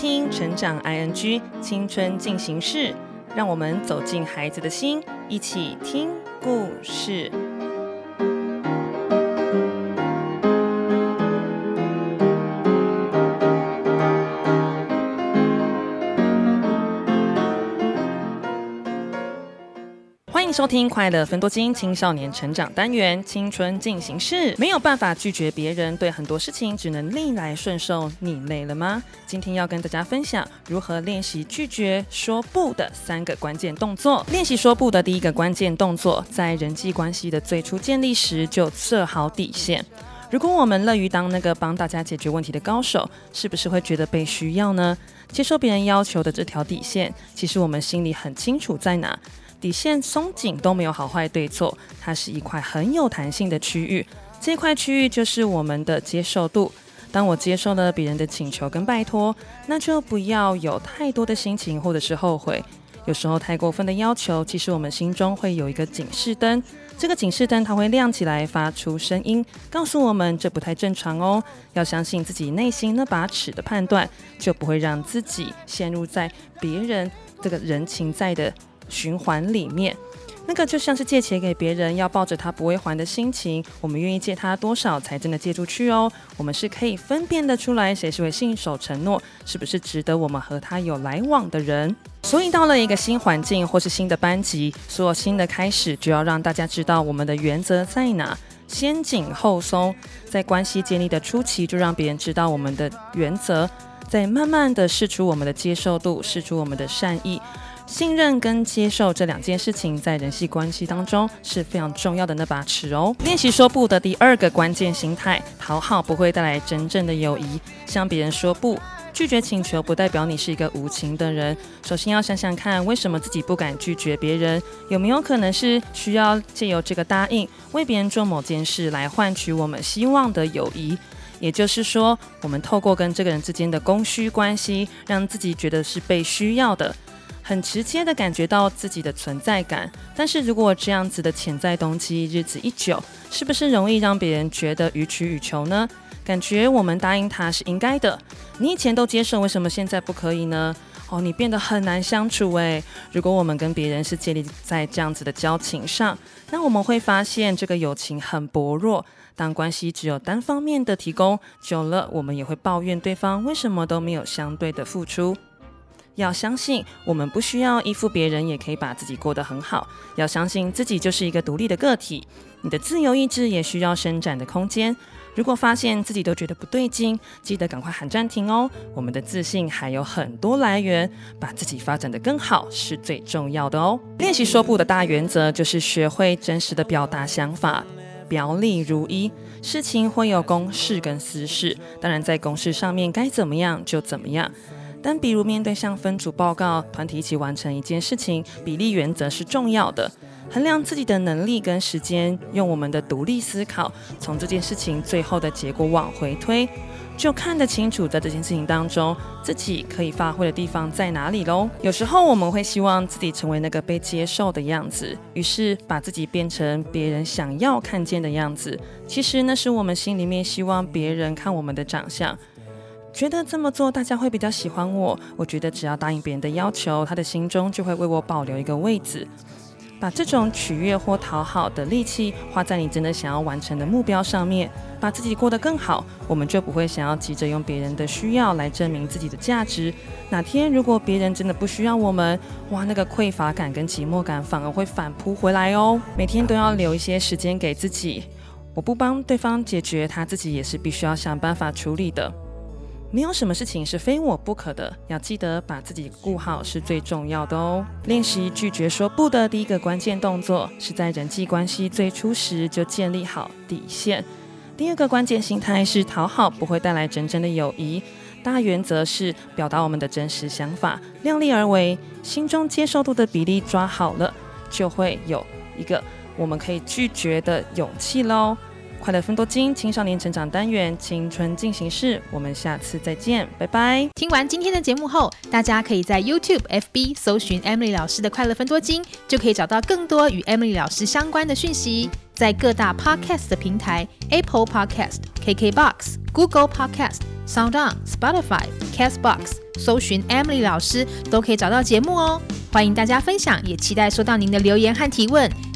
听《成长 ING 青春进行式》，让我们走进孩子的心，一起听故事。收听快乐分多金青少年成长单元青春进行式，没有办法拒绝别人，对很多事情只能逆来顺受。你累了吗？今天要跟大家分享如何练习拒绝说不的三个关键动作。练习说不的第一个关键动作，在人际关系的最初建立时就设好底线。如果我们乐于当那个帮大家解决问题的高手，是不是会觉得被需要呢？接受别人要求的这条底线，其实我们心里很清楚在哪。底线松紧都没有好坏对错，它是一块很有弹性的区域。这块区域就是我们的接受度。当我接受了别人的请求跟拜托，那就不要有太多的心情或者是后悔。有时候太过分的要求，其实我们心中会有一个警示灯。这个警示灯它会亮起来，发出声音，告诉我们这不太正常哦。要相信自己内心那把尺的判断，就不会让自己陷入在别人这个人情在的。循环里面，那个就像是借钱给别人，要抱着他不会还的心情。我们愿意借他多少才真的借出去哦？我们是可以分辨得出来，谁是会信守承诺，是不是值得我们和他有来往的人。所以到了一个新环境或是新的班级，所有新的开始就要让大家知道我们的原则在哪，先紧后松。在关系建立的初期，就让别人知道我们的原则，再慢慢的试出我们的接受度，试出我们的善意。信任跟接受这两件事情，在人际关系当中是非常重要的那把尺哦。练习说不的第二个关键心态，讨好不会带来真正的友谊。向别人说不，拒绝请求，不代表你是一个无情的人。首先要想想看，为什么自己不敢拒绝别人？有没有可能是需要借由这个答应，为别人做某件事，来换取我们希望的友谊？也就是说，我们透过跟这个人之间的供需关系，让自己觉得是被需要的。很直接的感觉到自己的存在感，但是如果这样子的潜在动机日子一久，是不是容易让别人觉得予取予求呢？感觉我们答应他是应该的，你以前都接受，为什么现在不可以呢？哦，你变得很难相处诶。如果我们跟别人是建立在这样子的交情上，那我们会发现这个友情很薄弱。当关系只有单方面的提供，久了我们也会抱怨对方为什么都没有相对的付出。要相信，我们不需要依附别人，也可以把自己过得很好。要相信自己就是一个独立的个体，你的自由意志也需要伸展的空间。如果发现自己都觉得不对劲，记得赶快喊暂停哦。我们的自信还有很多来源，把自己发展得更好是最重要的哦。练习说不的大原则就是学会真实的表达想法，表里如一。事情会有公事跟私事，当然在公事上面该怎么样就怎么样。但比如面对像分组报告、团体一起完成一件事情，比例原则是重要的。衡量自己的能力跟时间，用我们的独立思考，从这件事情最后的结果往回推，就看得清楚在这件事情当中自己可以发挥的地方在哪里喽。有时候我们会希望自己成为那个被接受的样子，于是把自己变成别人想要看见的样子。其实那是我们心里面希望别人看我们的长相。觉得这么做大家会比较喜欢我。我觉得只要答应别人的要求，他的心中就会为我保留一个位置。把这种取悦或讨好的力气花在你真的想要完成的目标上面，把自己过得更好，我们就不会想要急着用别人的需要来证明自己的价值。哪天如果别人真的不需要我们，哇，那个匮乏感跟寂寞感反而会反扑回来哦。每天都要留一些时间给自己。我不帮对方解决，他自己也是必须要想办法处理的。没有什么事情是非我不可的，要记得把自己顾好是最重要的哦。练习拒绝说不的第一个关键动作，是在人际关系最初时就建立好底线。第二个关键心态是讨好不会带来真正的友谊。大原则是表达我们的真实想法，量力而为，心中接受度的比例抓好了，就会有一个我们可以拒绝的勇气喽。快乐分多金青少年成长单元青春进行式，我们下次再见，拜拜。听完今天的节目后，大家可以在 YouTube、FB 搜寻 Emily 老师的快乐分多金，就可以找到更多与 Emily 老师相关的讯息。在各大 Podcast 的平台，Apple Podcast、KKBox、Google Podcast、SoundOn、Spotify、Castbox 搜寻 Emily 老师，都可以找到节目哦。欢迎大家分享，也期待收到您的留言和提问。